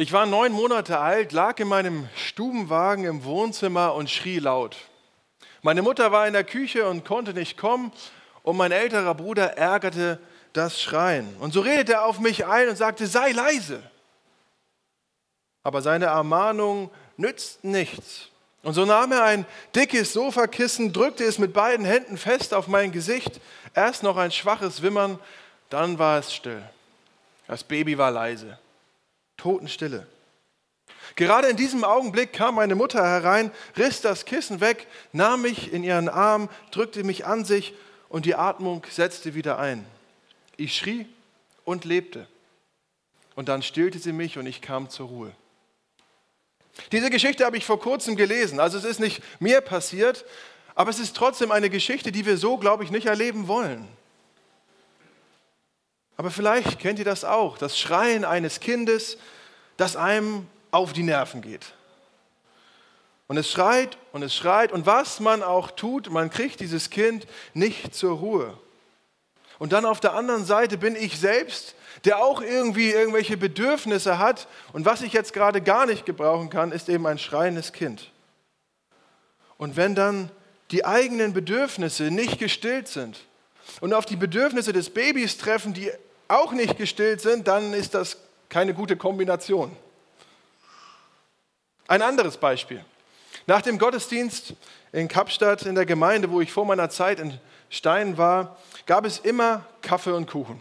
Ich war neun Monate alt, lag in meinem Stubenwagen im Wohnzimmer und schrie laut. Meine Mutter war in der Küche und konnte nicht kommen und mein älterer Bruder ärgerte das Schreien. Und so redete er auf mich ein und sagte, sei leise. Aber seine Ermahnung nützt nichts. Und so nahm er ein dickes Sofakissen, drückte es mit beiden Händen fest auf mein Gesicht. Erst noch ein schwaches Wimmern, dann war es still. Das Baby war leise. Totenstille. Gerade in diesem Augenblick kam meine Mutter herein, riss das Kissen weg, nahm mich in ihren Arm, drückte mich an sich und die Atmung setzte wieder ein. Ich schrie und lebte. Und dann stillte sie mich und ich kam zur Ruhe. Diese Geschichte habe ich vor kurzem gelesen. Also es ist nicht mir passiert, aber es ist trotzdem eine Geschichte, die wir so, glaube ich, nicht erleben wollen. Aber vielleicht kennt ihr das auch, das Schreien eines Kindes, das einem auf die Nerven geht. Und es schreit und es schreit und was man auch tut, man kriegt dieses Kind nicht zur Ruhe. Und dann auf der anderen Seite bin ich selbst, der auch irgendwie irgendwelche Bedürfnisse hat und was ich jetzt gerade gar nicht gebrauchen kann, ist eben ein schreiendes Kind. Und wenn dann die eigenen Bedürfnisse nicht gestillt sind und auf die Bedürfnisse des Babys treffen, die auch nicht gestillt sind, dann ist das keine gute Kombination. Ein anderes Beispiel. Nach dem Gottesdienst in Kapstadt in der Gemeinde, wo ich vor meiner Zeit in Stein war, gab es immer Kaffee und Kuchen.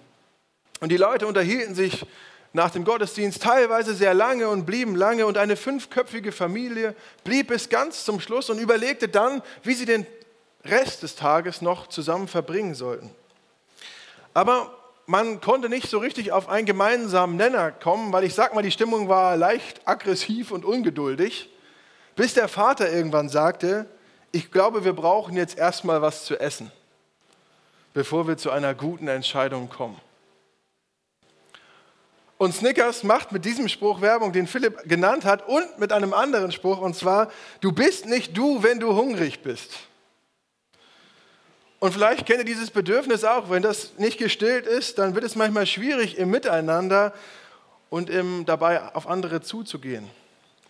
Und die Leute unterhielten sich nach dem Gottesdienst teilweise sehr lange und blieben lange und eine fünfköpfige Familie blieb bis ganz zum Schluss und überlegte dann, wie sie den Rest des Tages noch zusammen verbringen sollten. Aber man konnte nicht so richtig auf einen gemeinsamen Nenner kommen, weil ich sag mal, die Stimmung war leicht aggressiv und ungeduldig, bis der Vater irgendwann sagte, ich glaube, wir brauchen jetzt erstmal was zu essen, bevor wir zu einer guten Entscheidung kommen. Und Snickers macht mit diesem Spruch Werbung, den Philipp genannt hat, und mit einem anderen Spruch, und zwar, du bist nicht du, wenn du hungrig bist. Und vielleicht kennt ihr dieses Bedürfnis auch, wenn das nicht gestillt ist, dann wird es manchmal schwierig im Miteinander und im, dabei auf andere zuzugehen.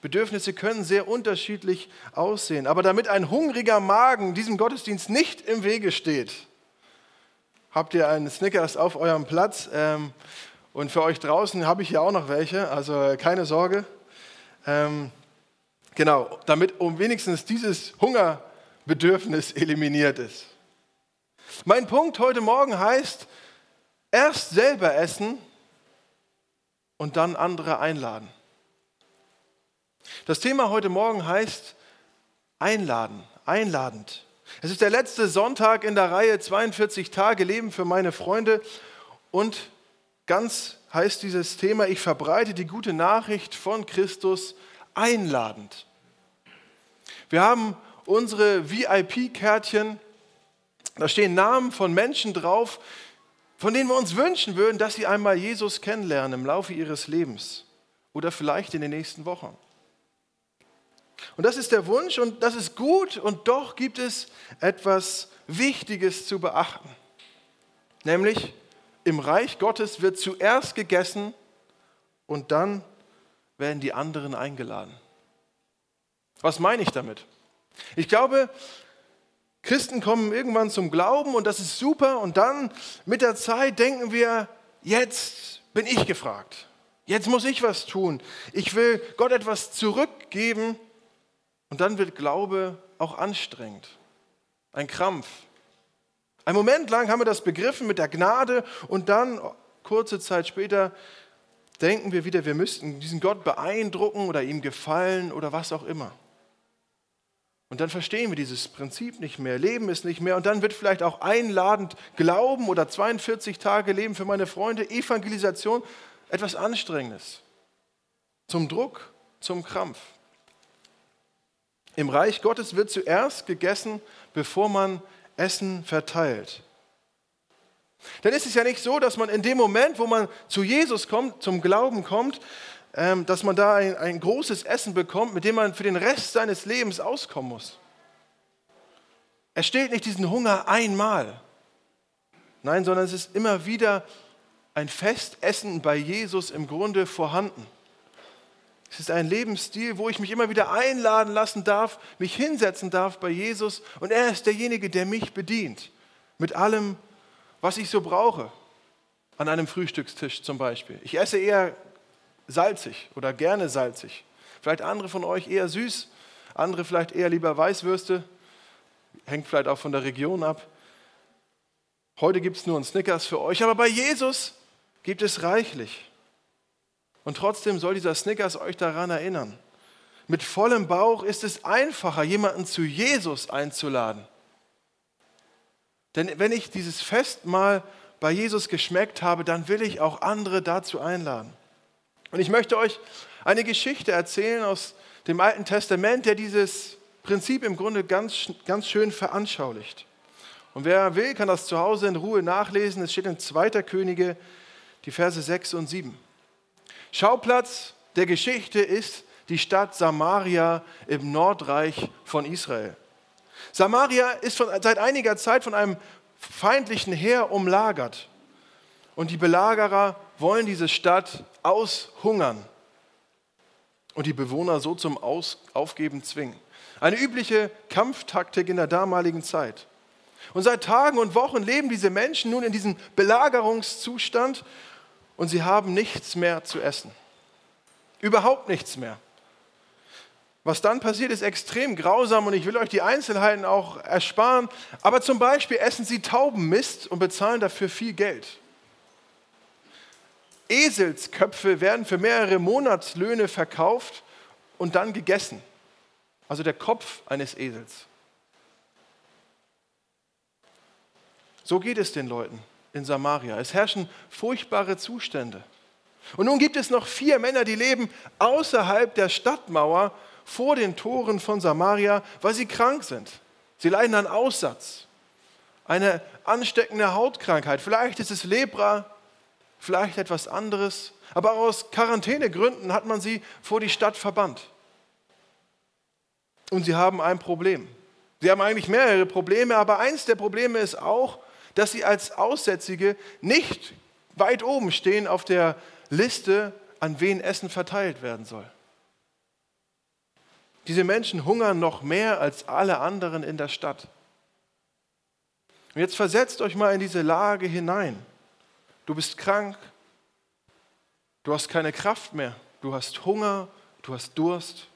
Bedürfnisse können sehr unterschiedlich aussehen, aber damit ein hungriger Magen diesem Gottesdienst nicht im Wege steht, habt ihr einen Snickers auf eurem Platz ähm, und für euch draußen habe ich hier auch noch welche, also keine Sorge. Ähm, genau, damit um wenigstens dieses Hungerbedürfnis eliminiert ist. Mein Punkt heute Morgen heißt, erst selber essen und dann andere einladen. Das Thema heute Morgen heißt einladen, einladend. Es ist der letzte Sonntag in der Reihe 42 Tage Leben für meine Freunde und ganz heißt dieses Thema, ich verbreite die gute Nachricht von Christus einladend. Wir haben unsere VIP-Kärtchen da stehen Namen von Menschen drauf, von denen wir uns wünschen würden, dass sie einmal Jesus kennenlernen im Laufe ihres Lebens oder vielleicht in den nächsten Wochen. Und das ist der Wunsch und das ist gut und doch gibt es etwas Wichtiges zu beachten. Nämlich im Reich Gottes wird zuerst gegessen und dann werden die anderen eingeladen. Was meine ich damit? Ich glaube, Christen kommen irgendwann zum Glauben und das ist super und dann mit der Zeit denken wir, jetzt bin ich gefragt. Jetzt muss ich was tun. Ich will Gott etwas zurückgeben und dann wird Glaube auch anstrengend. Ein Krampf. Ein Moment lang haben wir das begriffen mit der Gnade und dann, kurze Zeit später, denken wir wieder, wir müssten diesen Gott beeindrucken oder ihm gefallen oder was auch immer. Und dann verstehen wir dieses Prinzip nicht mehr, leben es nicht mehr. Und dann wird vielleicht auch einladend Glauben oder 42 Tage Leben für meine Freunde, Evangelisation, etwas Anstrengendes. Zum Druck, zum Krampf. Im Reich Gottes wird zuerst gegessen, bevor man Essen verteilt. Dann ist es ja nicht so, dass man in dem Moment, wo man zu Jesus kommt, zum Glauben kommt, dass man da ein, ein großes Essen bekommt, mit dem man für den Rest seines Lebens auskommen muss. Er stillt nicht diesen Hunger einmal. Nein, sondern es ist immer wieder ein Festessen bei Jesus im Grunde vorhanden. Es ist ein Lebensstil, wo ich mich immer wieder einladen lassen darf, mich hinsetzen darf bei Jesus und er ist derjenige, der mich bedient. Mit allem, was ich so brauche. An einem Frühstückstisch zum Beispiel. Ich esse eher salzig oder gerne salzig. Vielleicht andere von euch eher süß, andere vielleicht eher lieber Weißwürste. Hängt vielleicht auch von der Region ab. Heute gibt es nur einen Snickers für euch, aber bei Jesus gibt es reichlich. Und trotzdem soll dieser Snickers euch daran erinnern. Mit vollem Bauch ist es einfacher, jemanden zu Jesus einzuladen. Denn wenn ich dieses Fest mal bei Jesus geschmeckt habe, dann will ich auch andere dazu einladen. Und ich möchte euch eine Geschichte erzählen aus dem Alten Testament, der dieses Prinzip im Grunde ganz, ganz schön veranschaulicht. Und wer will, kann das zu Hause in Ruhe nachlesen. Es steht in 2. Könige, die Verse 6 und 7. Schauplatz der Geschichte ist die Stadt Samaria im Nordreich von Israel. Samaria ist von, seit einiger Zeit von einem feindlichen Heer umlagert. Und die Belagerer wollen diese Stadt aushungern und die Bewohner so zum Aus Aufgeben zwingen. Eine übliche Kampftaktik in der damaligen Zeit. Und seit Tagen und Wochen leben diese Menschen nun in diesem Belagerungszustand und sie haben nichts mehr zu essen. Überhaupt nichts mehr. Was dann passiert, ist extrem grausam und ich will euch die Einzelheiten auch ersparen. Aber zum Beispiel essen sie Taubenmist und bezahlen dafür viel Geld. Eselsköpfe werden für mehrere Monatslöhne verkauft und dann gegessen. Also der Kopf eines Esels. So geht es den Leuten in Samaria. Es herrschen furchtbare Zustände. Und nun gibt es noch vier Männer, die leben außerhalb der Stadtmauer vor den Toren von Samaria, weil sie krank sind. Sie leiden an Aussatz, eine ansteckende Hautkrankheit. Vielleicht ist es Lepra, vielleicht etwas anderes. Aber aus Quarantänegründen hat man sie vor die Stadt verbannt. Und sie haben ein Problem. Sie haben eigentlich mehrere Probleme, aber eins der Probleme ist auch, dass sie als Aussätzige nicht weit oben stehen auf der Liste, an wen Essen verteilt werden soll. Diese Menschen hungern noch mehr als alle anderen in der Stadt. Und jetzt versetzt euch mal in diese Lage hinein. Du bist krank, du hast keine Kraft mehr, du hast Hunger, du hast Durst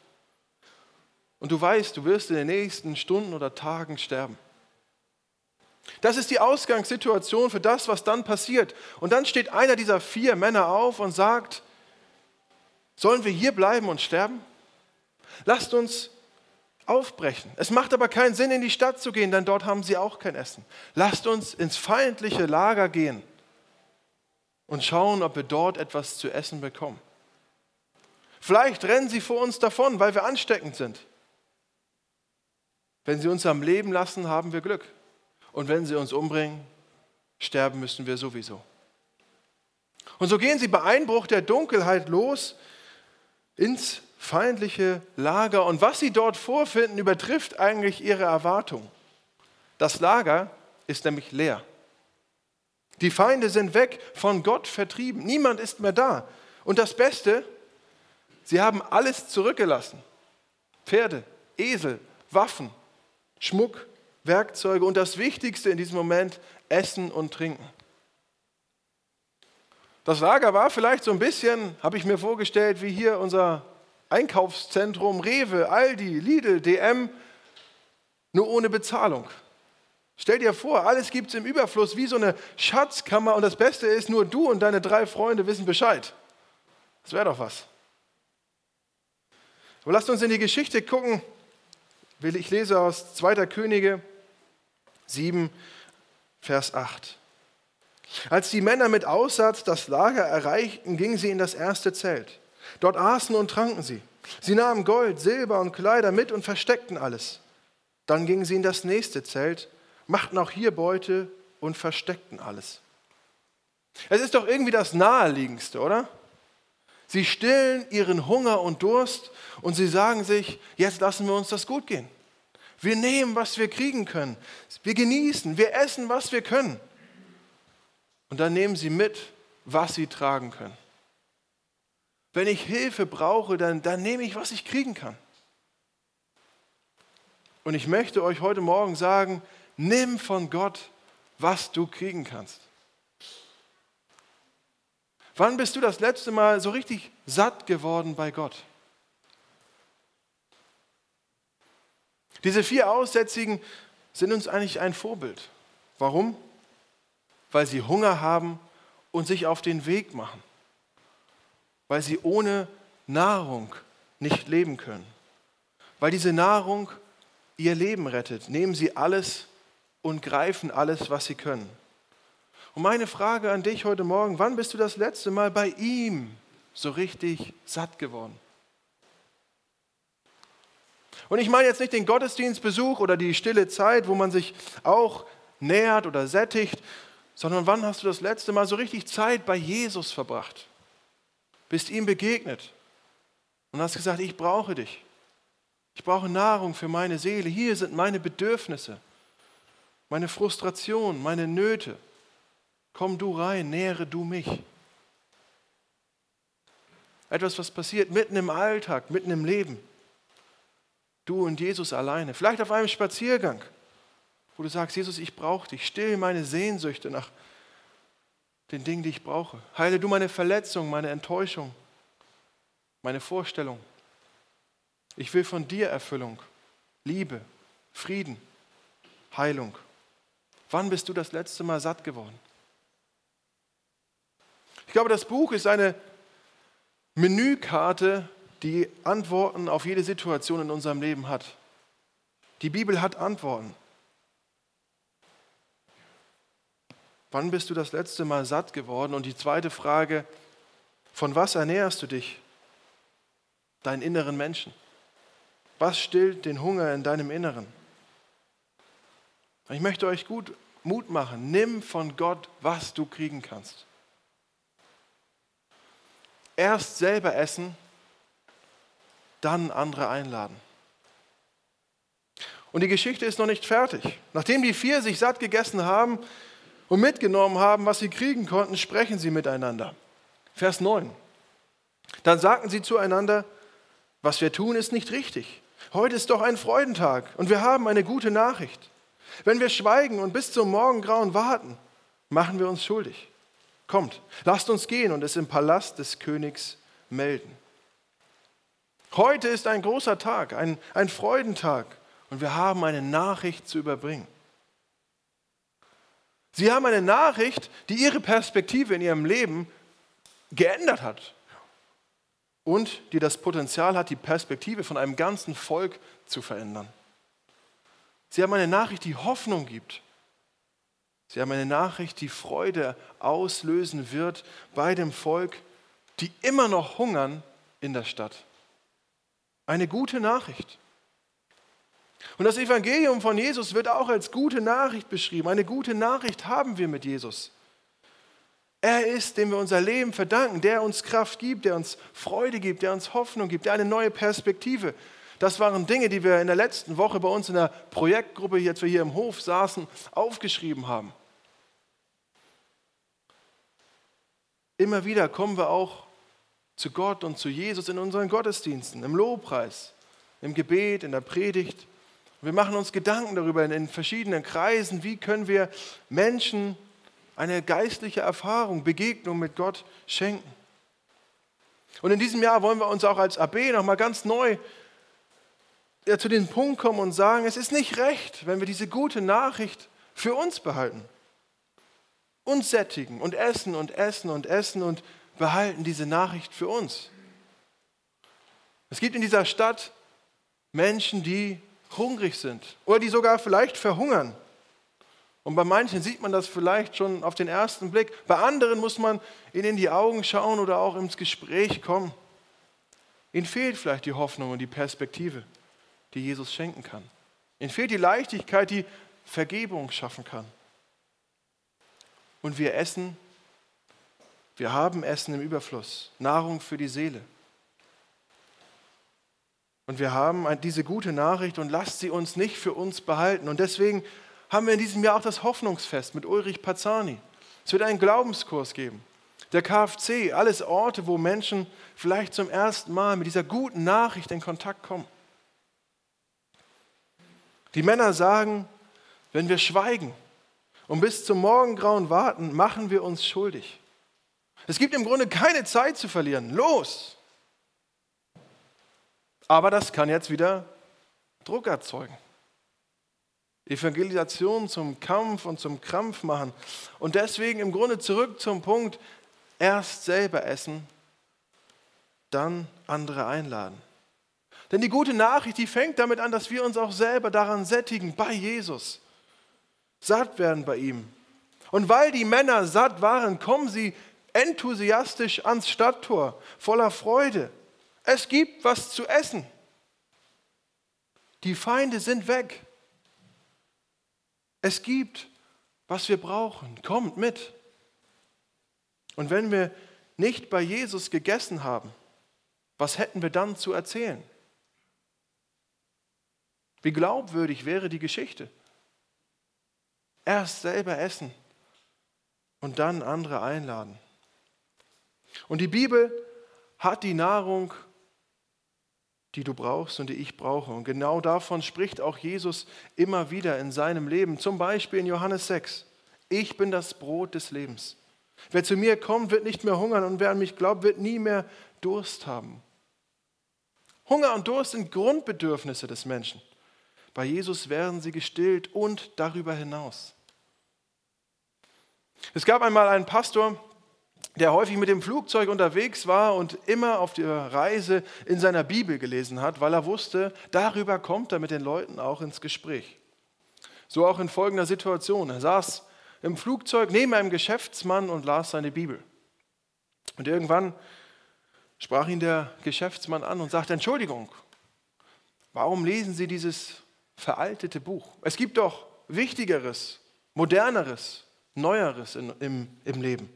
und du weißt, du wirst in den nächsten Stunden oder Tagen sterben. Das ist die Ausgangssituation für das, was dann passiert. Und dann steht einer dieser vier Männer auf und sagt, sollen wir hier bleiben und sterben? Lasst uns aufbrechen. Es macht aber keinen Sinn, in die Stadt zu gehen, denn dort haben sie auch kein Essen. Lasst uns ins feindliche Lager gehen und schauen, ob wir dort etwas zu essen bekommen. Vielleicht rennen sie vor uns davon, weil wir ansteckend sind. Wenn sie uns am Leben lassen, haben wir Glück. Und wenn sie uns umbringen, sterben müssen wir sowieso. Und so gehen sie bei Einbruch der Dunkelheit los ins feindliche Lager. Und was sie dort vorfinden, übertrifft eigentlich ihre Erwartung. Das Lager ist nämlich leer. Die Feinde sind weg, von Gott vertrieben. Niemand ist mehr da. Und das Beste, sie haben alles zurückgelassen. Pferde, Esel, Waffen, Schmuck, Werkzeuge und das Wichtigste in diesem Moment, Essen und Trinken. Das Lager war vielleicht so ein bisschen, habe ich mir vorgestellt, wie hier unser Einkaufszentrum Rewe, Aldi, Lidl, DM, nur ohne Bezahlung. Stell dir vor, alles gibt es im Überfluss, wie so eine Schatzkammer und das Beste ist, nur du und deine drei Freunde wissen Bescheid. Das wäre doch was. Aber lasst uns in die Geschichte gucken. Ich lese aus 2. Könige 7, Vers 8. Als die Männer mit Aussatz das Lager erreichten, gingen sie in das erste Zelt. Dort aßen und tranken sie. Sie nahmen Gold, Silber und Kleider mit und versteckten alles. Dann gingen sie in das nächste Zelt, machten auch hier Beute und versteckten alles. Es ist doch irgendwie das Naheliegendste, oder? Sie stillen ihren Hunger und Durst und sie sagen sich, jetzt lassen wir uns das gut gehen. Wir nehmen, was wir kriegen können. Wir genießen, wir essen, was wir können. Und dann nehmen sie mit, was sie tragen können. Wenn ich Hilfe brauche, dann, dann nehme ich, was ich kriegen kann. Und ich möchte euch heute Morgen sagen, nimm von Gott, was du kriegen kannst. Wann bist du das letzte Mal so richtig satt geworden bei Gott? Diese vier Aussätzigen sind uns eigentlich ein Vorbild. Warum? Weil sie Hunger haben und sich auf den Weg machen. Weil sie ohne Nahrung nicht leben können. Weil diese Nahrung ihr Leben rettet, nehmen sie alles und greifen alles, was sie können. Und meine Frage an dich heute Morgen, wann bist du das letzte Mal bei ihm so richtig satt geworden? Und ich meine jetzt nicht den Gottesdienstbesuch oder die stille Zeit, wo man sich auch nähert oder sättigt, sondern wann hast du das letzte Mal so richtig Zeit bei Jesus verbracht? Bist ihm begegnet und hast gesagt, ich brauche dich. Ich brauche Nahrung für meine Seele. Hier sind meine Bedürfnisse, meine Frustration, meine Nöte. Komm du rein, nähere du mich. Etwas, was passiert mitten im Alltag, mitten im Leben. Du und Jesus alleine. Vielleicht auf einem Spaziergang, wo du sagst, Jesus, ich brauche dich. Still meine Sehnsüchte nach den Dingen, die ich brauche. Heile du meine Verletzung, meine Enttäuschung, meine Vorstellung. Ich will von dir Erfüllung, Liebe, Frieden, Heilung. Wann bist du das letzte Mal satt geworden? Ich glaube, das Buch ist eine Menükarte, die Antworten auf jede Situation in unserem Leben hat. Die Bibel hat Antworten. Wann bist du das letzte Mal satt geworden? Und die zweite Frage, von was ernährst du dich? Deinen inneren Menschen. Was stillt den Hunger in deinem Inneren? Ich möchte euch gut Mut machen. Nimm von Gott, was du kriegen kannst. Erst selber essen, dann andere einladen. Und die Geschichte ist noch nicht fertig. Nachdem die vier sich satt gegessen haben und mitgenommen haben, was sie kriegen konnten, sprechen sie miteinander. Vers 9. Dann sagten sie zueinander, was wir tun, ist nicht richtig. Heute ist doch ein Freudentag und wir haben eine gute Nachricht. Wenn wir schweigen und bis zum Morgengrauen warten, machen wir uns schuldig. Kommt, lasst uns gehen und es im Palast des Königs melden. Heute ist ein großer Tag, ein, ein Freudentag und wir haben eine Nachricht zu überbringen. Sie haben eine Nachricht, die ihre Perspektive in ihrem Leben geändert hat und die das Potenzial hat, die Perspektive von einem ganzen Volk zu verändern. Sie haben eine Nachricht, die Hoffnung gibt. Sie haben eine Nachricht, die Freude auslösen wird bei dem Volk, die immer noch hungern in der Stadt. Eine gute Nachricht. Und das Evangelium von Jesus wird auch als gute Nachricht beschrieben. Eine gute Nachricht haben wir mit Jesus. Er ist, dem wir unser Leben verdanken, der uns Kraft gibt, der uns Freude gibt, der uns Hoffnung gibt, der eine neue Perspektive. Das waren Dinge, die wir in der letzten Woche bei uns in der Projektgruppe, jetzt wir hier im Hof saßen, aufgeschrieben haben. Immer wieder kommen wir auch zu Gott und zu Jesus in unseren Gottesdiensten, im Lobpreis, im Gebet, in der Predigt. Wir machen uns Gedanken darüber in verschiedenen Kreisen, wie können wir Menschen eine geistliche Erfahrung, Begegnung mit Gott schenken. Und in diesem Jahr wollen wir uns auch als AB nochmal ganz neu ja, zu dem Punkt kommen und sagen, es ist nicht recht, wenn wir diese gute Nachricht für uns behalten. Uns sättigen und essen und essen und essen und behalten diese Nachricht für uns. Es gibt in dieser Stadt Menschen, die hungrig sind oder die sogar vielleicht verhungern. Und bei manchen sieht man das vielleicht schon auf den ersten Blick. Bei anderen muss man ihnen in die Augen schauen oder auch ins Gespräch kommen. Ihnen fehlt vielleicht die Hoffnung und die Perspektive, die Jesus schenken kann. Ihnen fehlt die Leichtigkeit, die Vergebung schaffen kann. Und wir essen, wir haben Essen im Überfluss, Nahrung für die Seele. Und wir haben diese gute Nachricht und lasst sie uns nicht für uns behalten. Und deswegen haben wir in diesem Jahr auch das Hoffnungsfest mit Ulrich Pazzani. Es wird einen Glaubenskurs geben. der KFC, alles Orte, wo Menschen vielleicht zum ersten Mal mit dieser guten Nachricht in Kontakt kommen. Die Männer sagen, wenn wir schweigen und bis zum Morgengrauen warten, machen wir uns schuldig. Es gibt im Grunde keine Zeit zu verlieren. Los! Aber das kann jetzt wieder Druck erzeugen. Evangelisation zum Kampf und zum Krampf machen. Und deswegen im Grunde zurück zum Punkt, erst selber essen, dann andere einladen. Denn die gute Nachricht, die fängt damit an, dass wir uns auch selber daran sättigen, bei Jesus. Satt werden bei ihm. Und weil die Männer satt waren, kommen sie enthusiastisch ans Stadttor, voller Freude. Es gibt was zu essen. Die Feinde sind weg. Es gibt, was wir brauchen. Kommt mit. Und wenn wir nicht bei Jesus gegessen haben, was hätten wir dann zu erzählen? Wie glaubwürdig wäre die Geschichte? Erst selber essen und dann andere einladen. Und die Bibel hat die Nahrung, die du brauchst und die ich brauche. Und genau davon spricht auch Jesus immer wieder in seinem Leben. Zum Beispiel in Johannes 6. Ich bin das Brot des Lebens. Wer zu mir kommt, wird nicht mehr hungern und wer an mich glaubt, wird nie mehr Durst haben. Hunger und Durst sind Grundbedürfnisse des Menschen. Bei Jesus werden sie gestillt und darüber hinaus. Es gab einmal einen Pastor, der häufig mit dem Flugzeug unterwegs war und immer auf der Reise in seiner Bibel gelesen hat, weil er wusste, darüber kommt er mit den Leuten auch ins Gespräch. So auch in folgender Situation. Er saß im Flugzeug neben einem Geschäftsmann und las seine Bibel. Und irgendwann sprach ihn der Geschäftsmann an und sagte, Entschuldigung, warum lesen Sie dieses veraltete Buch? Es gibt doch Wichtigeres, Moderneres, Neueres in, im, im Leben.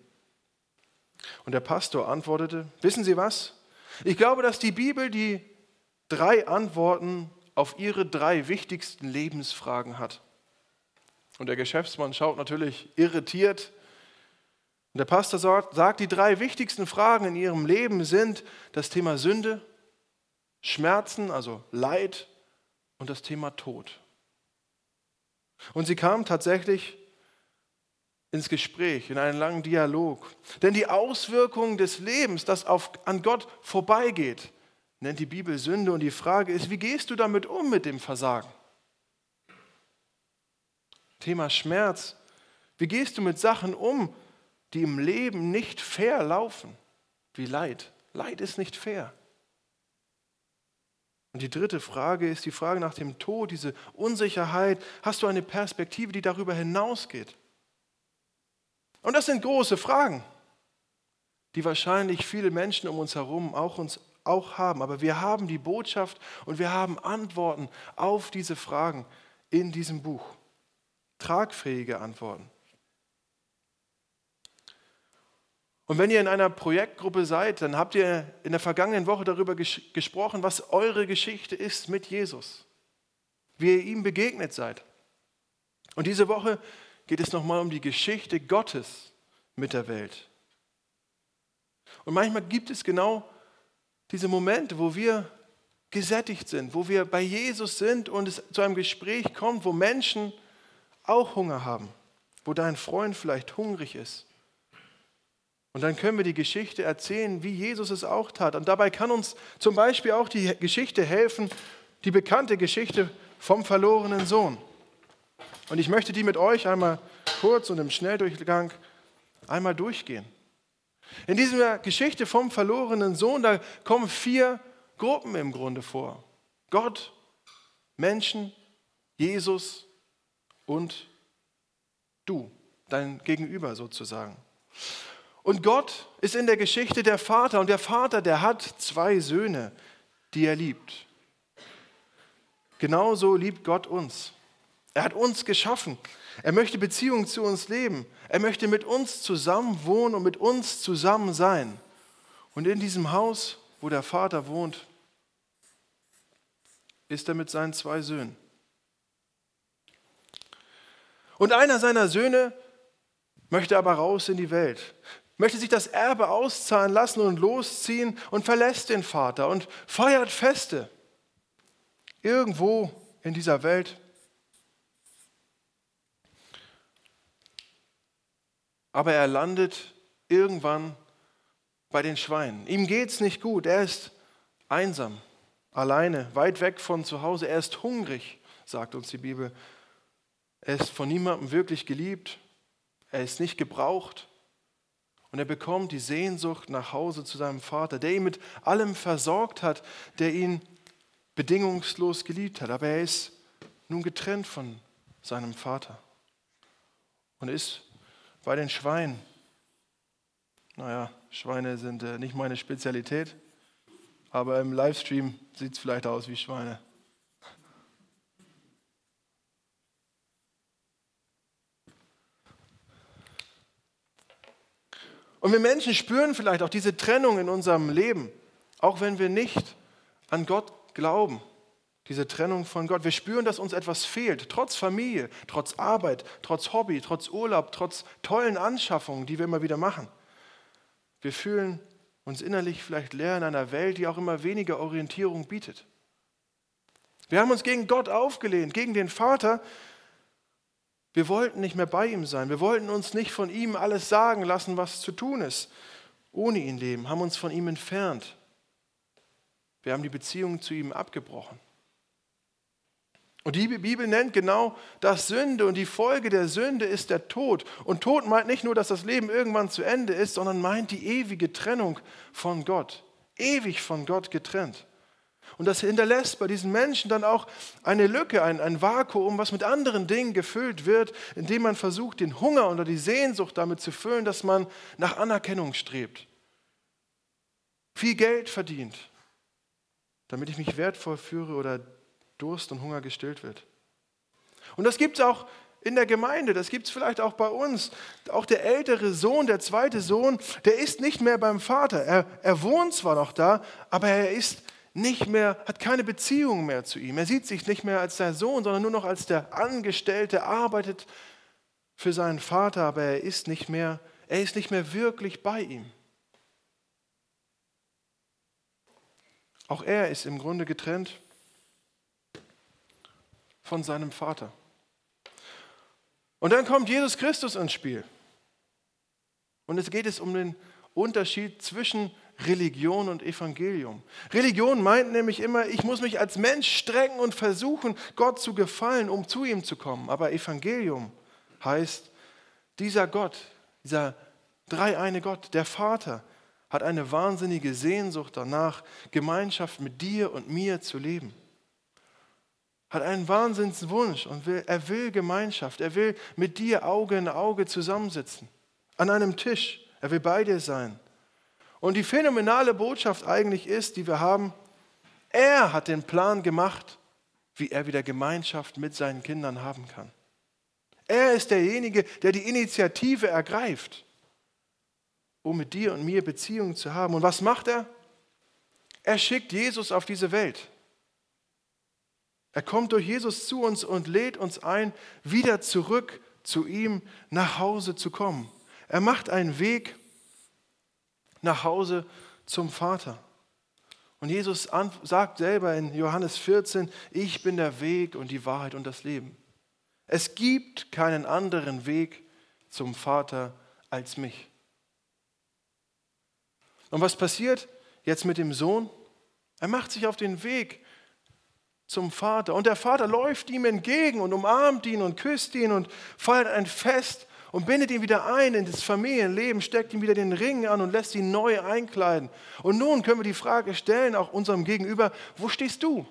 Und der Pastor antwortete, wissen Sie was? Ich glaube, dass die Bibel die drei Antworten auf ihre drei wichtigsten Lebensfragen hat. Und der Geschäftsmann schaut natürlich irritiert. Und der Pastor sagt, die drei wichtigsten Fragen in ihrem Leben sind das Thema Sünde, Schmerzen, also Leid und das Thema Tod. Und sie kam tatsächlich ins Gespräch, in einen langen Dialog. Denn die Auswirkungen des Lebens, das auf, an Gott vorbeigeht, nennt die Bibel Sünde. Und die Frage ist, wie gehst du damit um mit dem Versagen? Thema Schmerz. Wie gehst du mit Sachen um, die im Leben nicht fair laufen? Wie Leid. Leid ist nicht fair. Und die dritte Frage ist die Frage nach dem Tod, diese Unsicherheit. Hast du eine Perspektive, die darüber hinausgeht? Und das sind große Fragen, die wahrscheinlich viele Menschen um uns herum auch uns auch haben. Aber wir haben die Botschaft und wir haben Antworten auf diese Fragen in diesem Buch. Tragfähige Antworten. Und wenn ihr in einer Projektgruppe seid, dann habt ihr in der vergangenen Woche darüber ges gesprochen, was eure Geschichte ist mit Jesus, wie ihr ihm begegnet seid. Und diese Woche geht es nochmal um die Geschichte Gottes mit der Welt. Und manchmal gibt es genau diese Momente, wo wir gesättigt sind, wo wir bei Jesus sind und es zu einem Gespräch kommt, wo Menschen auch Hunger haben, wo dein Freund vielleicht hungrig ist. Und dann können wir die Geschichte erzählen, wie Jesus es auch tat. Und dabei kann uns zum Beispiel auch die Geschichte helfen, die bekannte Geschichte vom verlorenen Sohn. Und ich möchte die mit euch einmal kurz und im Schnelldurchgang einmal durchgehen. In dieser Geschichte vom verlorenen Sohn, da kommen vier Gruppen im Grunde vor. Gott, Menschen, Jesus und du, dein Gegenüber sozusagen. Und Gott ist in der Geschichte der Vater und der Vater, der hat zwei Söhne, die er liebt. Genauso liebt Gott uns. Er hat uns geschaffen. Er möchte Beziehungen zu uns leben. Er möchte mit uns zusammen wohnen und mit uns zusammen sein. Und in diesem Haus, wo der Vater wohnt, ist er mit seinen zwei Söhnen. Und einer seiner Söhne möchte aber raus in die Welt. Möchte sich das Erbe auszahlen lassen und losziehen und verlässt den Vater und feiert Feste. Irgendwo in dieser Welt. Aber er landet irgendwann bei den Schweinen. Ihm geht es nicht gut. Er ist einsam, alleine, weit weg von zu Hause. Er ist hungrig, sagt uns die Bibel. Er ist von niemandem wirklich geliebt. Er ist nicht gebraucht. Und er bekommt die Sehnsucht nach Hause zu seinem Vater, der ihn mit allem versorgt hat, der ihn bedingungslos geliebt hat. Aber er ist nun getrennt von seinem Vater und ist bei den Schweinen. Naja, Schweine sind äh, nicht meine Spezialität, aber im Livestream sieht es vielleicht aus wie Schweine. Und wir Menschen spüren vielleicht auch diese Trennung in unserem Leben, auch wenn wir nicht an Gott glauben. Diese Trennung von Gott. Wir spüren, dass uns etwas fehlt, trotz Familie, trotz Arbeit, trotz Hobby, trotz Urlaub, trotz tollen Anschaffungen, die wir immer wieder machen. Wir fühlen uns innerlich vielleicht leer in einer Welt, die auch immer weniger Orientierung bietet. Wir haben uns gegen Gott aufgelehnt, gegen den Vater, wir wollten nicht mehr bei ihm sein. Wir wollten uns nicht von ihm alles sagen lassen, was zu tun ist. Ohne ihn leben, haben uns von ihm entfernt. Wir haben die Beziehung zu ihm abgebrochen. Und die Bibel nennt genau das Sünde und die Folge der Sünde ist der Tod. Und Tod meint nicht nur, dass das Leben irgendwann zu Ende ist, sondern meint die ewige Trennung von Gott. Ewig von Gott getrennt. Und das hinterlässt bei diesen Menschen dann auch eine Lücke, ein, ein Vakuum, was mit anderen Dingen gefüllt wird, indem man versucht, den Hunger oder die Sehnsucht damit zu füllen, dass man nach Anerkennung strebt. Viel Geld verdient, damit ich mich wertvoll führe oder Durst und Hunger gestillt wird. Und das gibt es auch in der Gemeinde, das gibt es vielleicht auch bei uns. Auch der ältere Sohn, der zweite Sohn, der ist nicht mehr beim Vater. Er, er wohnt zwar noch da, aber er ist nicht mehr, hat keine Beziehung mehr zu ihm. Er sieht sich nicht mehr als der Sohn, sondern nur noch als der Angestellte, arbeitet für seinen Vater, aber er ist nicht mehr, er ist nicht mehr wirklich bei ihm. Auch er ist im Grunde getrennt von seinem Vater. Und dann kommt Jesus Christus ins Spiel. Und es geht es um den Unterschied zwischen Religion und Evangelium. Religion meint nämlich immer, ich muss mich als Mensch strecken und versuchen, Gott zu gefallen, um zu ihm zu kommen. Aber Evangelium heißt, dieser Gott, dieser dreieine Gott, der Vater, hat eine wahnsinnige Sehnsucht danach, Gemeinschaft mit dir und mir zu leben. Hat einen Wahnsinnswunsch und will, er will Gemeinschaft. Er will mit dir Auge in Auge zusammensitzen, an einem Tisch. Er will bei dir sein. Und die phänomenale Botschaft eigentlich ist, die wir haben, er hat den Plan gemacht, wie er wieder Gemeinschaft mit seinen Kindern haben kann. Er ist derjenige, der die Initiative ergreift, um mit dir und mir Beziehungen zu haben. Und was macht er? Er schickt Jesus auf diese Welt. Er kommt durch Jesus zu uns und lädt uns ein, wieder zurück zu ihm nach Hause zu kommen. Er macht einen Weg, nach Hause zum Vater. Und Jesus sagt selber in Johannes 14, ich bin der Weg und die Wahrheit und das Leben. Es gibt keinen anderen Weg zum Vater als mich. Und was passiert jetzt mit dem Sohn? Er macht sich auf den Weg zum Vater und der Vater läuft ihm entgegen und umarmt ihn und küsst ihn und feiert ein Fest und bindet ihn wieder ein in das Familienleben, steckt ihm wieder den Ring an und lässt ihn neu einkleiden. Und nun können wir die Frage stellen, auch unserem Gegenüber, wo stehst du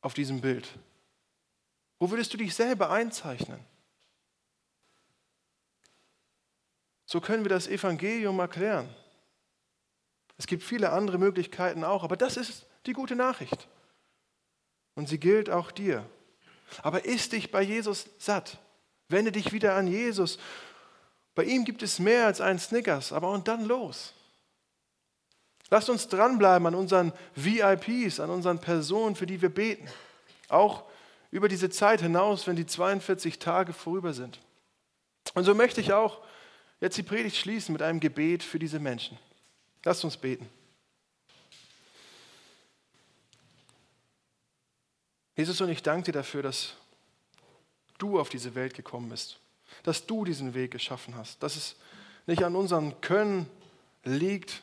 auf diesem Bild? Wo würdest du dich selber einzeichnen? So können wir das Evangelium erklären. Es gibt viele andere Möglichkeiten auch, aber das ist die gute Nachricht. Und sie gilt auch dir. Aber ist dich bei Jesus satt? Wende dich wieder an Jesus. Bei ihm gibt es mehr als einen Snickers, aber und dann los. Lasst uns dranbleiben an unseren VIPs, an unseren Personen, für die wir beten. Auch über diese Zeit hinaus, wenn die 42 Tage vorüber sind. Und so möchte ich auch jetzt die Predigt schließen mit einem Gebet für diese Menschen. Lasst uns beten. Jesus, und ich danke dir dafür, dass du auf diese Welt gekommen bist, dass du diesen Weg geschaffen hast, dass es nicht an unserem Können liegt,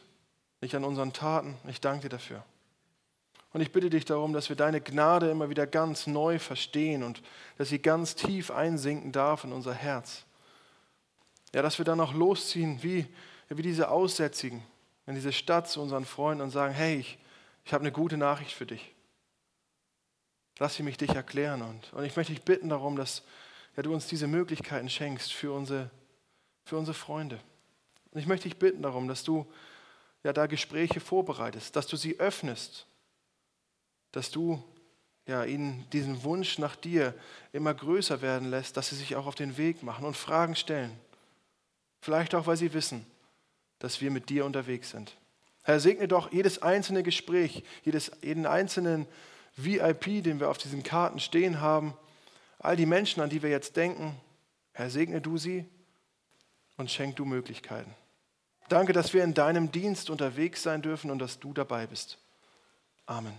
nicht an unseren Taten. Ich danke dir dafür. Und ich bitte dich darum, dass wir deine Gnade immer wieder ganz neu verstehen und dass sie ganz tief einsinken darf in unser Herz. Ja, dass wir dann auch losziehen, wie, wie diese Aussätzigen in diese Stadt zu unseren Freunden und sagen, hey, ich, ich habe eine gute Nachricht für dich. Lass sie mich dich erklären. Und, und ich möchte dich bitten darum, dass ja, du uns diese Möglichkeiten schenkst für unsere, für unsere Freunde. Und ich möchte dich bitten darum, dass du ja, da Gespräche vorbereitest, dass du sie öffnest, dass du ja, ihnen diesen Wunsch nach dir immer größer werden lässt, dass sie sich auch auf den Weg machen und Fragen stellen. Vielleicht auch, weil sie wissen, dass wir mit dir unterwegs sind. Herr, segne doch jedes einzelne Gespräch, jedes, jeden einzelnen VIP, den wir auf diesen Karten stehen haben, all die Menschen, an die wir jetzt denken. Herr, segne du sie und schenk du Möglichkeiten. Danke, dass wir in deinem Dienst unterwegs sein dürfen und dass du dabei bist. Amen.